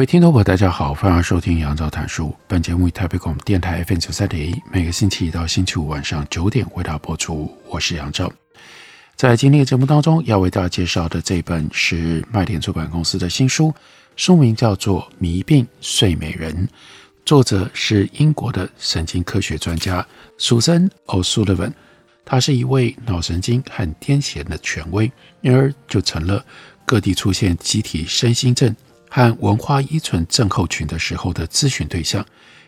各位听众朋友，大家好，欢迎收听杨照谈书。本节目以台北广播电台 FM 九三点一，每个星期一到星期五晚上九点为大家播出。我是杨照。在今天的节目当中，要为大家介绍的这本是麦田出版公司的新书，书名叫做《迷病睡美人》，作者是英国的神经科学专家苏珊·奥苏利文，他是一位脑神经和癫痫的权威，因而就成了各地出现集体身心症。和文化依存症候群的时候的咨询对象，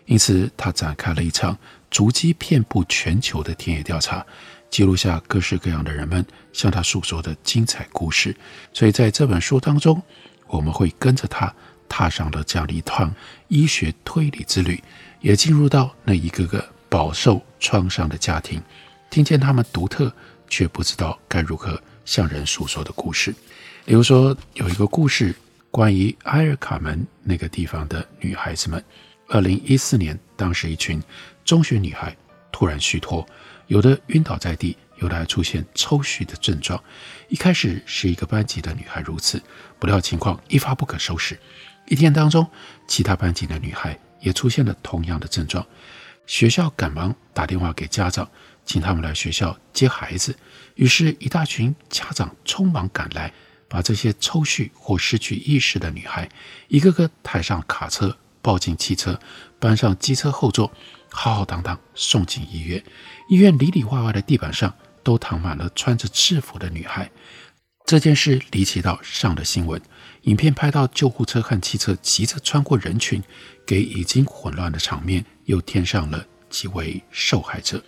因此他展开了一场足迹遍布全球的田野调查，记录下各式各样的人们向他诉说的精彩故事。所以在这本书当中，我们会跟着他踏上了这样的一趟医学推理之旅，也进入到那一个个饱受创伤的家庭，听见他们独特却不知道该如何向人诉说的故事。比如说，有一个故事。关于埃尔卡门那个地方的女孩子们，二零一四年，当时一群中学女孩突然虚脱，有的晕倒在地，有的还出现抽搐的症状。一开始是一个班级的女孩如此，不料情况一发不可收拾。一天当中，其他班级的女孩也出现了同样的症状。学校赶忙打电话给家长，请他们来学校接孩子。于是，一大群家长匆忙赶来。把这些抽搐或失去意识的女孩，一个个抬上卡车，抱进汽车，搬上机车后座，浩浩荡荡送进医院。医院里里外外的地板上都躺满了穿着制服的女孩。这件事离奇到上了新闻。影片拍到救护车和汽车急着穿过人群，给已经混乱的场面又添上了几位受害者。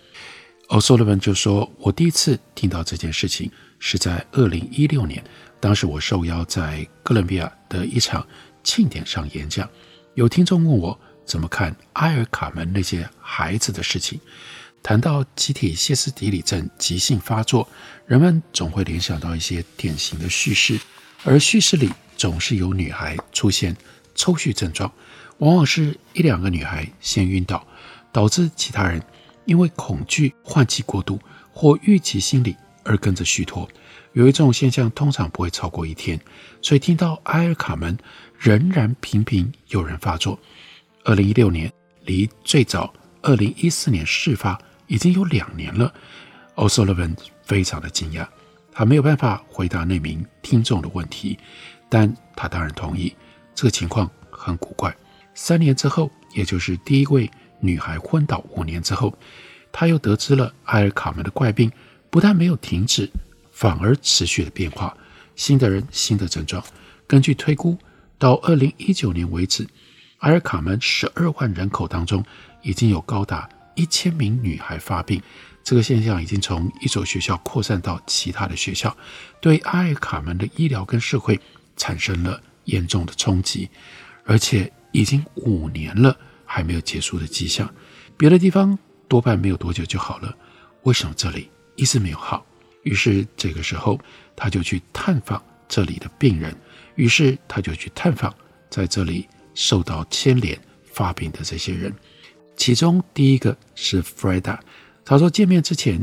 奥苏利文就说：“我第一次听到这件事情是在二零一六年。”当时我受邀在哥伦比亚的一场庆典上演讲，有听众问我怎么看埃尔卡门那些孩子的事情。谈到集体歇斯底里症急性发作，人们总会联想到一些典型的叙事，而叙事里总是有女孩出现抽搐症状，往往是一两个女孩先晕倒，导致其他人因为恐惧换气过度或预期心理而跟着虚脱。有一种现象，通常不会超过一天，所以听到埃尔卡门仍然频频有人发作。二零一六年离最早二零一四年事发已经有两年了。奥苏利文非常的惊讶，他没有办法回答那名听众的问题，但他当然同意这个情况很古怪。三年之后，也就是第一位女孩昏倒五年之后，他又得知了埃尔卡门的怪病不但没有停止。反而持续的变化，新的人，新的症状。根据推估，到二零一九年为止，埃尔卡门十二万人口当中，已经有高达一千名女孩发病。这个现象已经从一所学校扩散到其他的学校，对埃尔卡门的医疗跟社会产生了严重的冲击，而且已经五年了，还没有结束的迹象。别的地方多半没有多久就好了，为什么这里一直没有好？于是这个时候，他就去探访这里的病人。于是他就去探访在这里受到牵连发病的这些人。其中第一个是 Freda。他说，见面之前，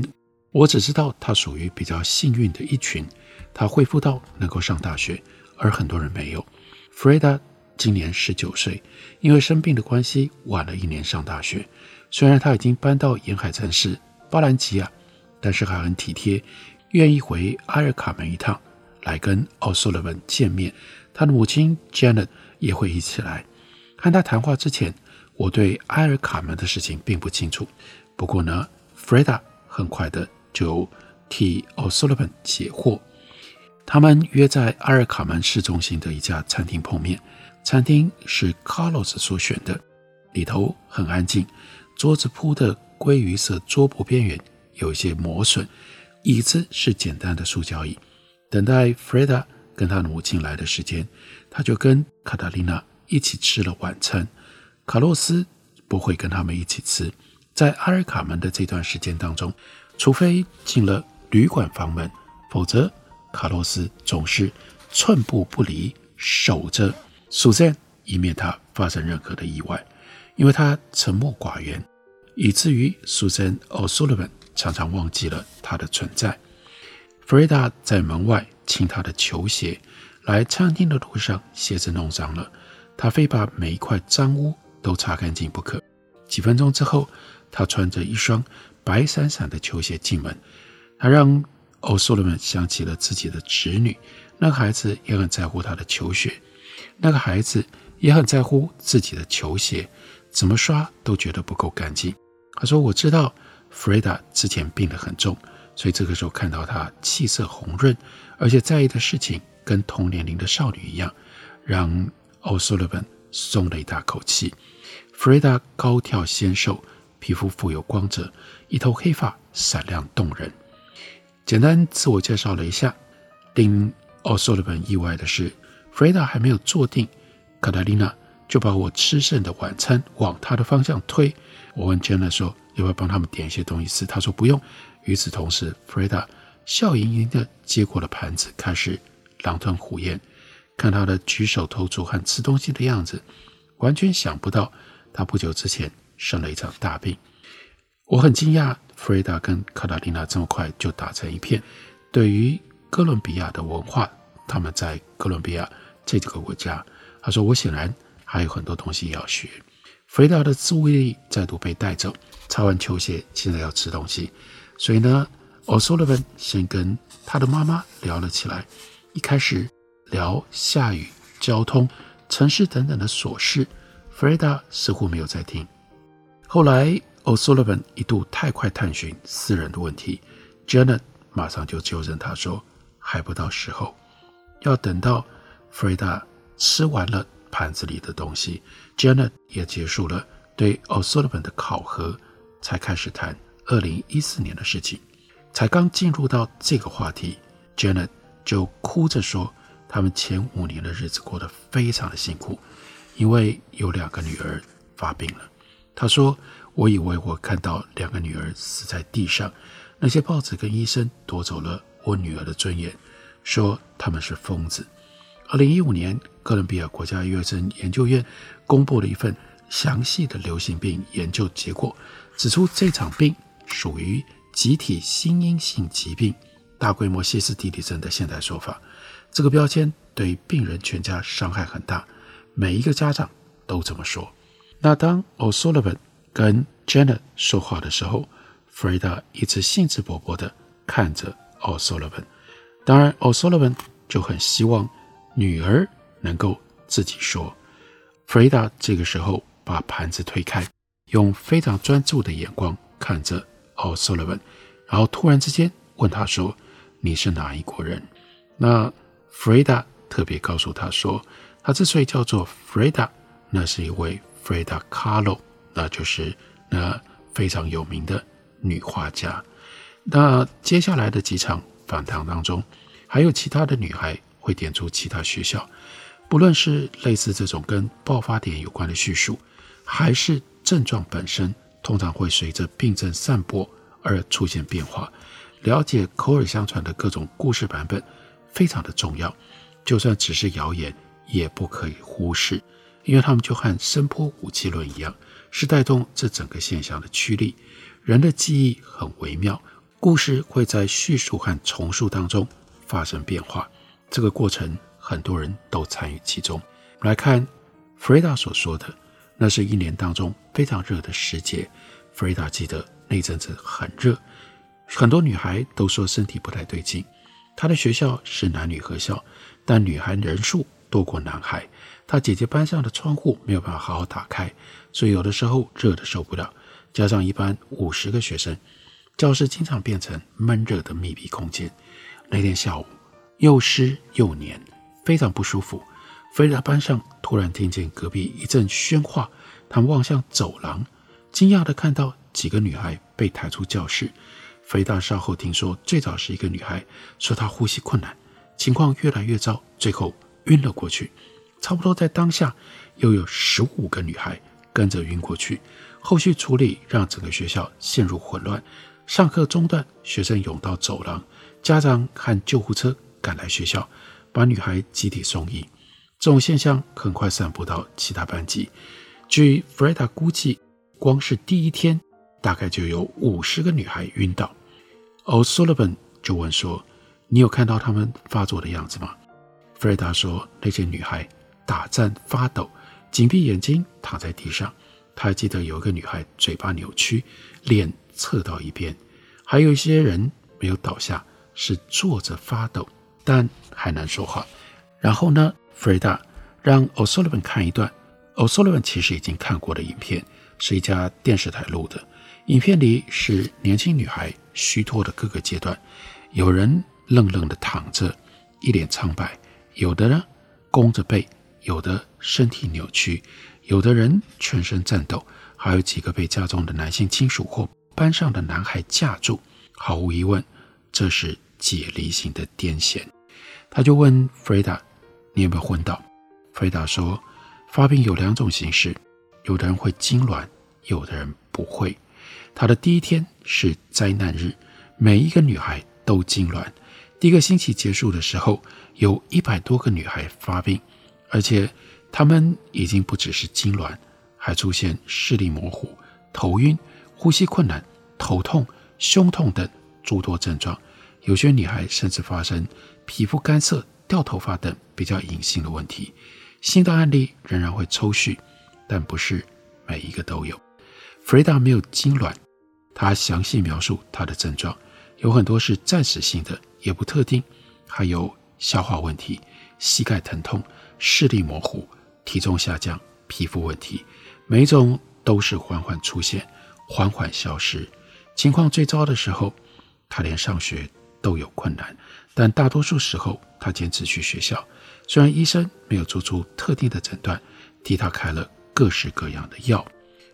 我只知道他属于比较幸运的一群，他恢复到能够上大学，而很多人没有。Freda 今年十九岁，因为生病的关系，晚了一年上大学。虽然他已经搬到沿海城市巴兰吉亚，但是还很体贴。愿意回埃尔卡门一趟，来跟奥苏勒文见面。他的母亲 Janet 也会一起来。和他谈话之前，我对埃尔卡门的事情并不清楚。不过呢，Freda 很快的就替奥苏勒文解惑。他们约在埃尔卡门市中心的一家餐厅碰面。餐厅是 Carlos 所选的，里头很安静，桌子铺的鲑鱼色桌布边缘有一些磨损。椅子是简单的塑胶椅，等待弗瑞达跟他母亲来的时间，他就跟卡塔琳娜一起吃了晚餐。卡洛斯不会跟他们一起吃。在阿尔卡门的这段时间当中，除非进了旅馆房门，否则卡洛斯总是寸步不离，守着苏珊，以免他发生任何的意外。因为他沉默寡言，以至于苏珊·奥苏利文常常忘记了他的存在。弗瑞达在门外清他的球鞋，来餐厅的路上鞋子弄脏了，他非把每一块脏污都擦干净不可。几分钟之后，他穿着一双白闪闪的球鞋进门，他让欧苏利文想起了自己的侄女，那个孩子也很在乎他的球鞋，那个孩子也很在乎自己的球鞋，怎么刷都觉得不够干净。他说：“我知道弗瑞达之前病得很重，所以这个时候看到他气色红润，而且在意的事情跟同年龄的少女一样，让奥苏利文松了一大口气。弗瑞达高挑纤瘦。”皮肤富有光泽，一头黑发闪亮动人。简单自我介绍了一下，令奥苏利文意外的是，弗瑞达还没有坐定，卡塔琳娜就把我吃剩的晚餐往他的方向推。我问珍娜说：“要不要帮他们点一些东西吃？”他说：“不用。”与此同时，弗瑞达笑盈盈地接过了盘子，开始狼吞虎咽。看他的举手投足和吃东西的样子，完全想不到他不久之前。生了一场大病，我很惊讶，弗瑞达跟卡塔琳娜这么快就打成一片。对于哥伦比亚的文化，他们在哥伦比亚这几个国家，他说我显然还有很多东西要学。弗雷达的注意力再度被带走，擦完球鞋，现在要吃东西，所以呢，奥苏利文先跟他的妈妈聊了起来，一开始聊下雨、交通、城市等等的琐事，弗雷达似乎没有在听。后来，奥苏利文一度太快探寻私人的问题，Janet 马上就纠正他说：“还不到时候，要等到弗瑞达吃完了盘子里的东西，Janet 也结束了对奥苏利文的考核，才开始谈二零一四年的事情。才刚进入到这个话题，Janet 就哭着说，他们前五年的日子过得非常的辛苦，因为有两个女儿发病了。”他说：“我以为我看到两个女儿死在地上，那些报纸跟医生夺走了我女儿的尊严，说他们是疯子。”二零一五年，哥伦比亚国家医学生研究院公布了一份详细的流行病研究结果，指出这场病属于集体心因性疾病，大规模歇斯底里症的现代说法。这个标签对病人全家伤害很大，每一个家长都这么说。那当奥苏利文跟 Janet 说话的时候，弗瑞达一直兴致勃勃地看着奥苏利文。当然，奥苏利文就很希望女儿能够自己说。弗瑞达这个时候把盘子推开，用非常专注的眼光看着奥苏利文，然后突然之间问他说：“你是哪一国人？”那弗瑞达特别告诉他说：“他之所以叫做弗瑞达，那是一位。” Frida Kahlo，那就是那非常有名的女画家。那接下来的几场访谈当中，还有其他的女孩会点出其他学校，不论是类似这种跟爆发点有关的叙述，还是症状本身，通常会随着病症散播而出现变化。了解口耳相传的各种故事版本非常的重要，就算只是谣言，也不可以忽视。因为他们就和声波武器论一样，是带动这整个现象的驱力。人的记忆很微妙，故事会在叙述和重述当中发生变化。这个过程很多人都参与其中。来看弗瑞达所说的，那是一年当中非常热的时节。弗瑞达记得那阵子很热，很多女孩都说身体不太对劲。她的学校是男女合校，但女孩人数多过男孩。他姐姐班上的窗户没有办法好好打开，所以有的时候热得受不了。加上一班五十个学生，教室经常变成闷热的密闭空间。那天下午又湿又黏，非常不舒服。弗瑞达班上突然听见隔壁一阵喧哗，他们望向走廊，惊讶地看到几个女孩被抬出教室。弗瑞达稍后听说，最早是一个女孩说她呼吸困难，情况越来越糟，最后晕了过去。差不多在当下，又有十五个女孩跟着晕过去。后续处理让整个学校陷入混乱，上课中断，学生涌到走廊，家长和救护车赶来学校，把女孩集体送医。这种现象很快散布到其他班级。据弗瑞达估计，光是第一天，大概就有五十个女孩晕倒。O'Sullivan 就问说：“你有看到她们发作的样子吗？”弗瑞达说：“那些女孩打颤发抖，紧闭眼睛躺在地上。他还记得有一个女孩嘴巴扭曲，脸侧到一边，还有一些人没有倒下，是坐着发抖，但还难说话。然后呢，弗瑞达让 O'Sullivan 看一段。” O'Sullivan 其实已经看过的影片，是一家电视台录的。影片里是年轻女孩虚脱的各个阶段，有人愣愣地躺着，一脸苍白；有的呢，弓着背；有的身体扭曲；有的人全身颤抖；还有几个被家中的男性亲属或班上的男孩架住。毫无疑问，这是解离性的癫痫。他就问弗瑞达：“你有没有昏倒？”弗瑞达说。发病有两种形式，有的人会痉挛，有的人不会。他的第一天是灾难日，每一个女孩都痉挛。第一个星期结束的时候，有一百多个女孩发病，而且她们已经不只是痉挛，还出现视力模糊、头晕、呼吸困难、头痛、胸痛等诸多症状。有些女孩甚至发生皮肤干涩、掉头发等比较隐性的问题。新的案例仍然会抽搐，但不是每一个都有。弗瑞达没有痉挛，他详细描述他的症状，有很多是暂时性的，也不特定，还有消化问题、膝盖疼痛、视力模糊、体重下降、皮肤问题，每一种都是缓缓出现，缓缓消失。情况最糟的时候，他连上学都有困难，但大多数时候他坚持去学校。虽然医生没有做出特定的诊断，替他开了各式各样的药，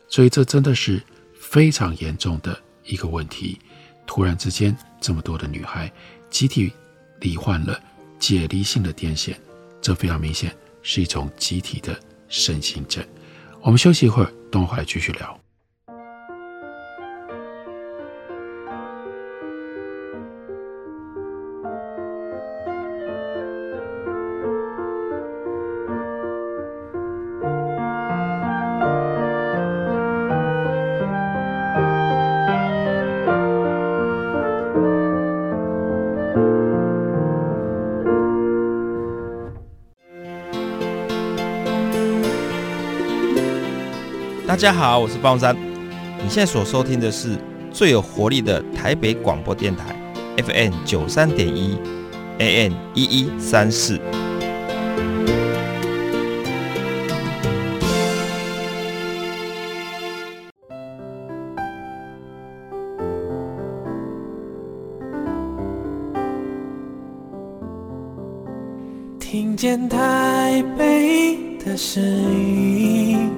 所以这真的是非常严重的一个问题。突然之间，这么多的女孩集体罹患了解离性的癫痫，这非常明显是一种集体的身心症。我们休息一会儿，等会儿继续聊。大家好，我是方山。你现在所收听的是最有活力的台北广播电台，FM 九三点一，AM 一一三四。听见台北的声音。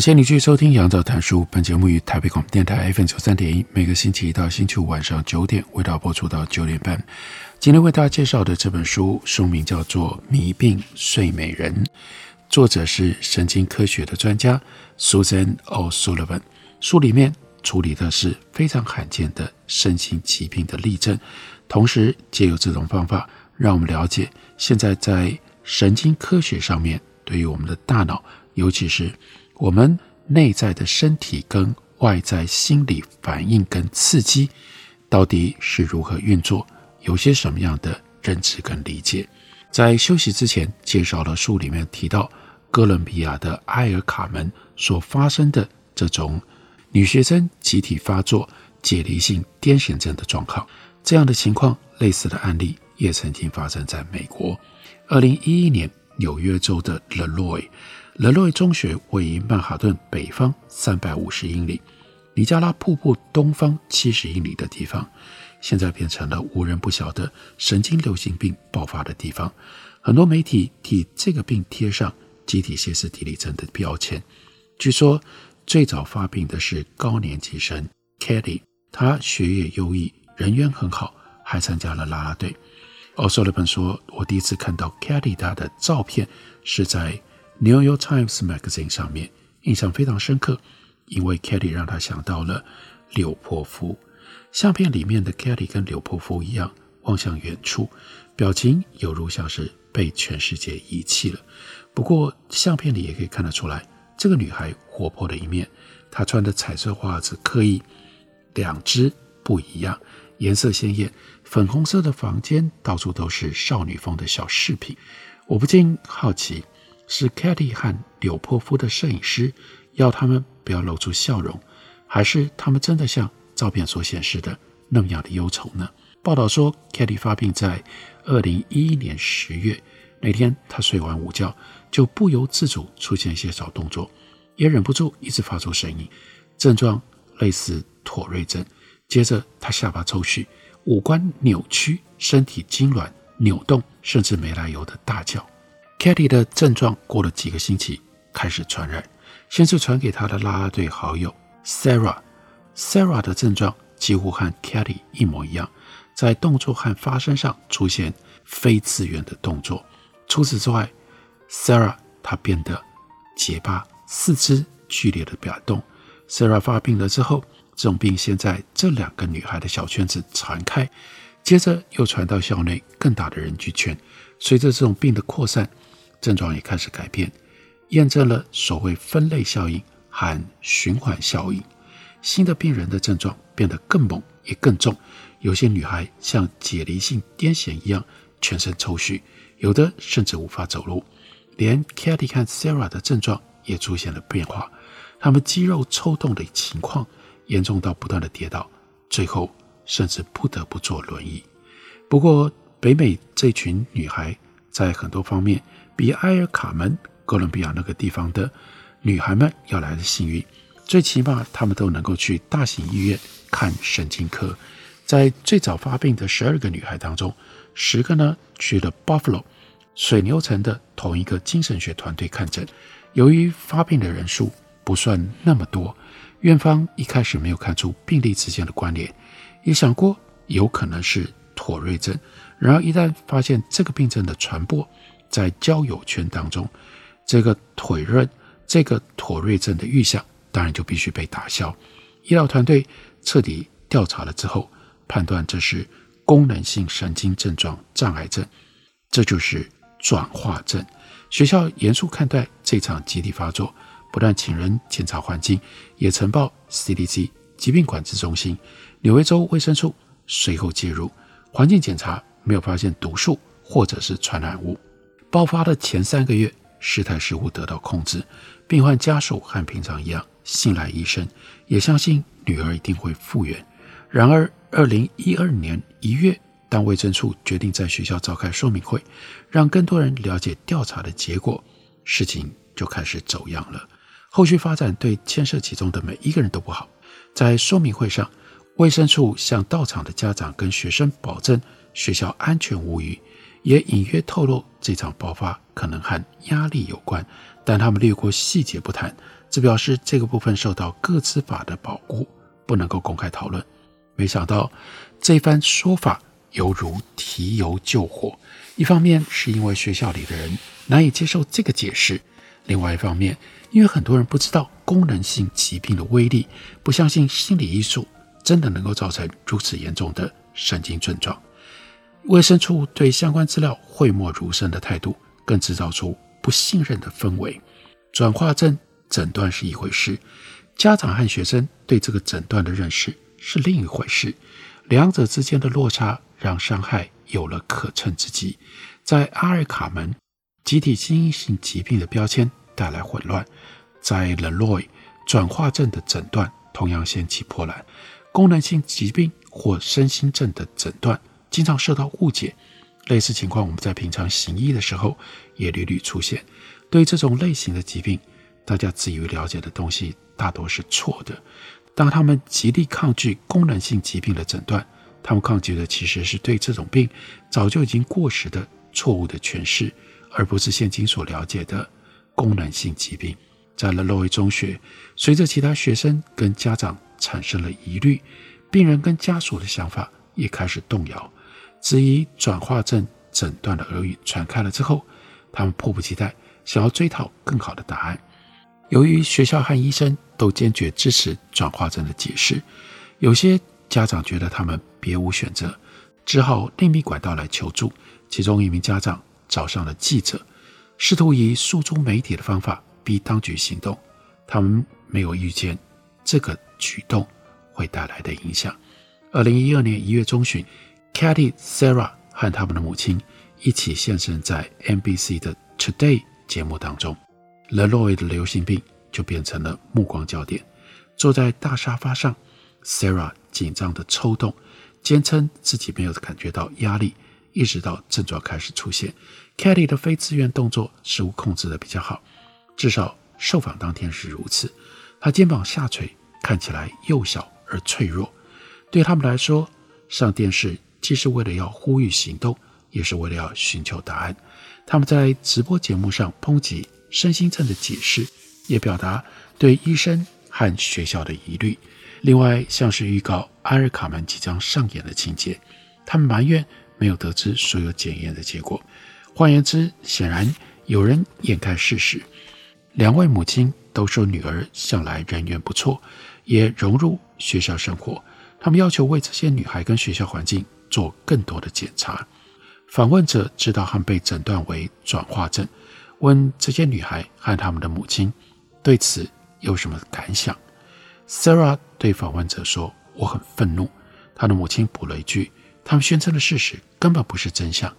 感谢你继续收听《杨照谈书》。本节目于台北广播电台 FM 九三点一，每个星期一到星期五晚上九点，为大家播出到九点半。今天为大家介绍的这本书，书名叫做《迷病睡美人》，作者是神经科学的专家 Susan O'Sullivan。书里面处理的是非常罕见的身心疾病的例证，同时借由这种方法，让我们了解现在在神经科学上面对于我们的大脑，尤其是我们内在的身体跟外在心理反应跟刺激到底是如何运作？有些什么样的认知跟理解？在休息之前，介绍了书里面提到哥伦比亚的埃尔卡门所发生的这种女学生集体发作解离性癫痫症的状况。这样的情况，类似的案例也曾经发生在美国。二零一一年，纽约州的 Leroy LeRoy，LeRoy 中学位于曼哈顿北方三百五十英里，尼加拉瀑布东方七十英里的地方，现在变成了无人不晓的神经流行病爆发的地方。很多媒体替这个病贴上集体歇斯底里症的标签。据说最早发病的是高年级生 Katie，他学业优异，人缘很好，还参加了啦啦队。O'Sullivan 说：“我第一次看到 Katie 他的照片是在《New York Times Magazine》上面，印象非常深刻，因为 Katie 让他想到了柳波夫。相片里面的 Katie 跟柳波夫一样，望向远处，表情犹如像是被全世界遗弃了。不过相片里也可以看得出来，这个女孩活泼的一面。她穿的彩色袜子刻意两只不一样。”颜色鲜艳，粉红色的房间到处都是少女风的小饰品。我不禁好奇，是 Katie 和柳波夫的摄影师要他们不要露出笑容，还是他们真的像照片所显示的那么样的忧愁呢？报道说，Katie 发病在二零一一年十月那天，她睡完午觉就不由自主出现一些小动作，也忍不住一直发出声音，症状类似妥瑞症。接着，他下巴抽搐，五官扭曲，身体痉挛、扭动，甚至没来由的大叫。Katie 的症状过了几个星期开始传染，先是传给他的啦啦队好友 Sarah。Sarah 的症状几乎和 Katie 一模一样，在动作和发声上出现非自愿的动作。除此之外，Sarah 她变得结巴，四肢剧烈的摆动。Sarah 发病了之后。这种病先在这两个女孩的小圈子传开，接着又传到校内更大的人群圈。随着这种病的扩散，症状也开始改变，验证了所谓分类效应和循环效应。新的病人的症状变得更猛也更重，有些女孩像解离性癫痫一样全身抽搐，有的甚至无法走路。连 Katie 和 Sarah 的症状也出现了变化，她们肌肉抽动的情况。严重到不断的跌倒，最后甚至不得不坐轮椅。不过，北美这群女孩在很多方面比埃尔卡门、哥伦比亚那个地方的女孩们要来的幸运。最起码，她们都能够去大型医院看神经科。在最早发病的十二个女孩当中，十个呢去了 Buffalo 水牛城的同一个精神学团队看诊。由于发病的人数不算那么多。院方一开始没有看出病例之间的关联，也想过有可能是妥瑞症。然而，一旦发现这个病症的传播在交友圈当中，这个腿韧、这个妥瑞症的预想当然就必须被打消。医疗团队彻底调查了之后，判断这是功能性神经症状障碍症，这就是转化症。学校严肃看待这场集体发作。不但请人检查环境，也呈报 CDC 疾病管制中心、纽约州卫生处随后介入。环境检查没有发现毒素或者是传染物。爆发的前三个月，事态似乎得到控制，病患家属和平常一样信赖医生，也相信女儿一定会复原。然而，二零一二年一月，当卫生处决定在学校召开说明会，让更多人了解调查的结果，事情就开始走样了。后续发展对牵涉其中的每一个人都不好。在说明会上，卫生处向到场的家长跟学生保证学校安全无虞，也隐约透露这场爆发可能和压力有关，但他们略过细节不谈，只表示这个部分受到个资法的保护，不能够公开讨论。没想到这番说法犹如提油救火，一方面是因为学校里的人难以接受这个解释，另外一方面。因为很多人不知道功能性疾病的威力，不相信心理因素真的能够造成如此严重的神经症状。卫生处对相关资料讳莫如深的态度，更制造出不信任的氛围。转化症诊断是一回事，家长和学生对这个诊断的认识是另一回事，两者之间的落差让伤害有了可乘之机。在阿尔卡门，集体基因性疾病的标签带来混乱。在 LeRoy 转化症的诊断同样掀起波澜，功能性疾病或身心症的诊断经常受到误解。类似情况，我们在平常行医的时候也屡屡出现。对这种类型的疾病，大家自以为了解的东西大多是错的。当他们极力抗拒功能性疾病的诊断，他们抗拒的其实是对这种病早就已经过时的错误的诠释，而不是现今所了解的功能性疾病。在了洛维中学，随着其他学生跟家长产生了疑虑，病人跟家属的想法也开始动摇。质疑转化症诊断的耳语传开了之后，他们迫不及待想要追讨更好的答案。由于学校和医生都坚决支持转化症的解释，有些家长觉得他们别无选择，只好另觅管道来求助。其中一名家长找上了记者，试图以诉诸媒体的方法逼当局行动。他们没有预见这个举动会带来的影响。二零一二年一月中旬。Katie、Sarah 和他们的母亲一起现身在 NBC 的 Today 节目当中。LeLoid 的流行病就变成了目光焦点。坐在大沙发上，Sarah 紧张地抽动，坚称自己没有感觉到压力，一直到症状开始出现。Katie 的非自愿动作似乎控制得比较好，至少受访当天是如此。她肩膀下垂，看起来幼小而脆弱。对他们来说，上电视。既是为了要呼吁行动，也是为了要寻求答案。他们在直播节目上抨击身心症的解释，也表达对医生和学校的疑虑。另外，像是预告《阿尔卡门》即将上演的情节，他们埋怨没有得知所有检验的结果。换言之，显然有人掩盖事实。两位母亲都说女儿向来人缘不错，也融入学校生活。他们要求为这些女孩跟学校环境。做更多的检查。访问者知道他们被诊断为转化症，问这些女孩和他们的母亲对此有什么感想。Sarah 对访问者说：“我很愤怒。”他的母亲补了一句：“他们宣称的事实根本不是真相。”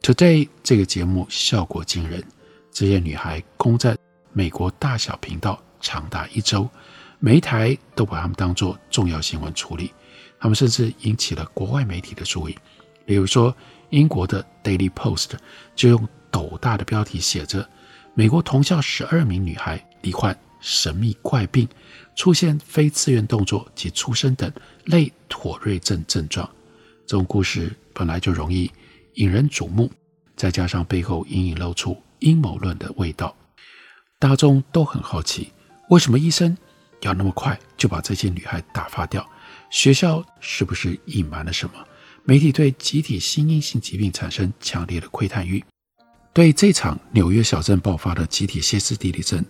Today 这个节目效果惊人，这些女孩攻占美国大小频道长达一周，每一台都把他们当作重要新闻处理。他们甚至引起了国外媒体的注意，比如说英国的《Daily Post》就用斗大的标题写着：“美国同校十二名女孩罹患神秘怪病，出现非自愿动作及出生等类妥瑞症症状。”这种故事本来就容易引人瞩目，再加上背后隐隐露出阴谋论的味道，大众都很好奇，为什么医生要那么快就把这些女孩打发掉？学校是不是隐瞒了什么？媒体对集体心因性疾病产生强烈的窥探欲。对这场纽约小镇爆发的集体歇斯底里症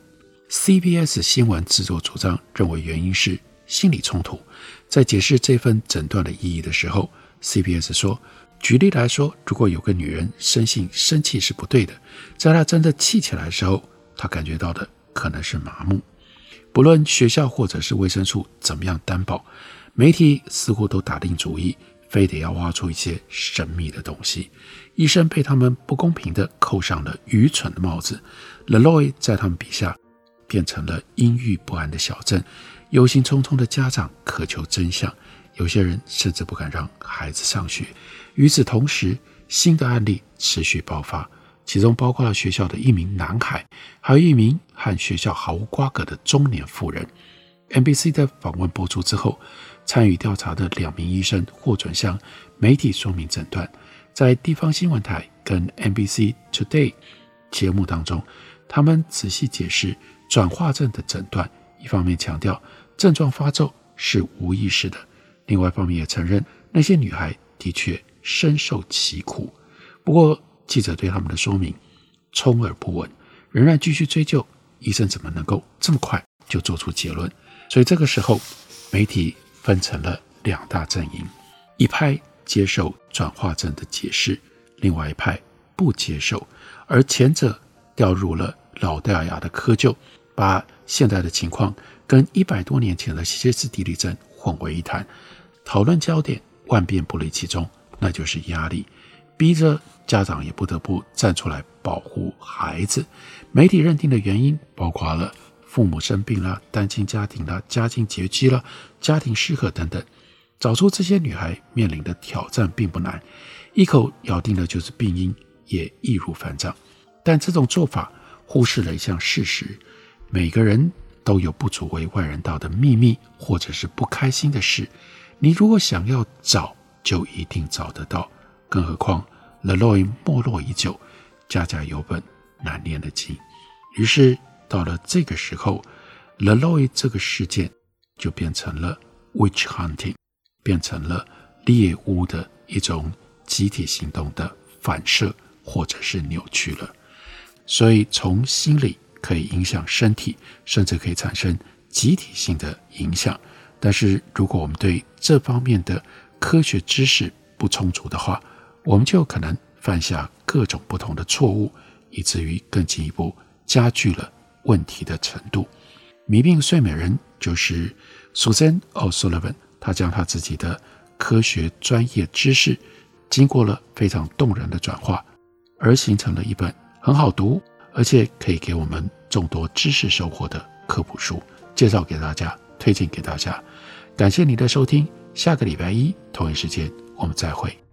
，CBS 新闻制作主张认为原因是心理冲突。在解释这份诊断的意义的时候，CBS 说：“举例来说，如果有个女人深信生气是不对的，在她真的气起来的时候，她感觉到的可能是麻木。不论学校或者是卫生处怎么样担保。”媒体似乎都打定主意，非得要挖出一些神秘的东西。医生被他们不公平地扣上了愚蠢的帽子。LeLoid 在他们笔下变成了阴郁不安的小镇，忧心忡忡的家长渴求真相，有些人甚至不敢让孩子上学。与此同时，新的案例持续爆发，其中包括了学校的一名男孩，还有一名和学校毫无瓜葛的中年妇人。NBC 的访问播出之后。参与调查的两名医生获准向媒体说明诊断，在地方新闻台跟 NBC Today 节目当中，他们仔细解释转化症的诊断，一方面强调症状发作是无意识的，另外一方面也承认那些女孩的确深受其苦。不过，记者对他们的说明充耳不闻，仍然继续追究医生怎么能够这么快就做出结论。所以这个时候，媒体。分成了两大阵营，一派接受转化症的解释，另外一派不接受。而前者掉入了老掉牙的窠臼，把现在的情况跟一百多年前的歇斯底里症混为一谈。讨论焦点万变不离其宗，那就是压力，逼着家长也不得不站出来保护孩子。媒体认定的原因包括了。父母生病了、单亲家庭了、家境拮据了、家庭失和等等。找出这些女孩面临的挑战并不难，一口咬定的就是病因，也易如反掌。但这种做法忽视了一项事实：每个人都有不足为外人道的秘密，或者是不开心的事。你如果想要找，就一定找得到。更何况 Leroy 没落已久，家家有本难念的经。于是到了这个时候，Leroy 这个事件就变成了 witch hunting。变成了猎巫的一种集体行动的反射，或者是扭曲了。所以从心理可以影响身体，甚至可以产生集体性的影响。但是如果我们对这方面的科学知识不充足的话，我们就可能犯下各种不同的错误，以至于更进一步加剧了问题的程度。迷病睡美人就是 Susan O'Sullivan。他将他自己的科学专业知识，经过了非常动人的转化，而形成了一本很好读，而且可以给我们众多知识收获的科普书，介绍给大家，推荐给大家。感谢你的收听，下个礼拜一同一时间我们再会。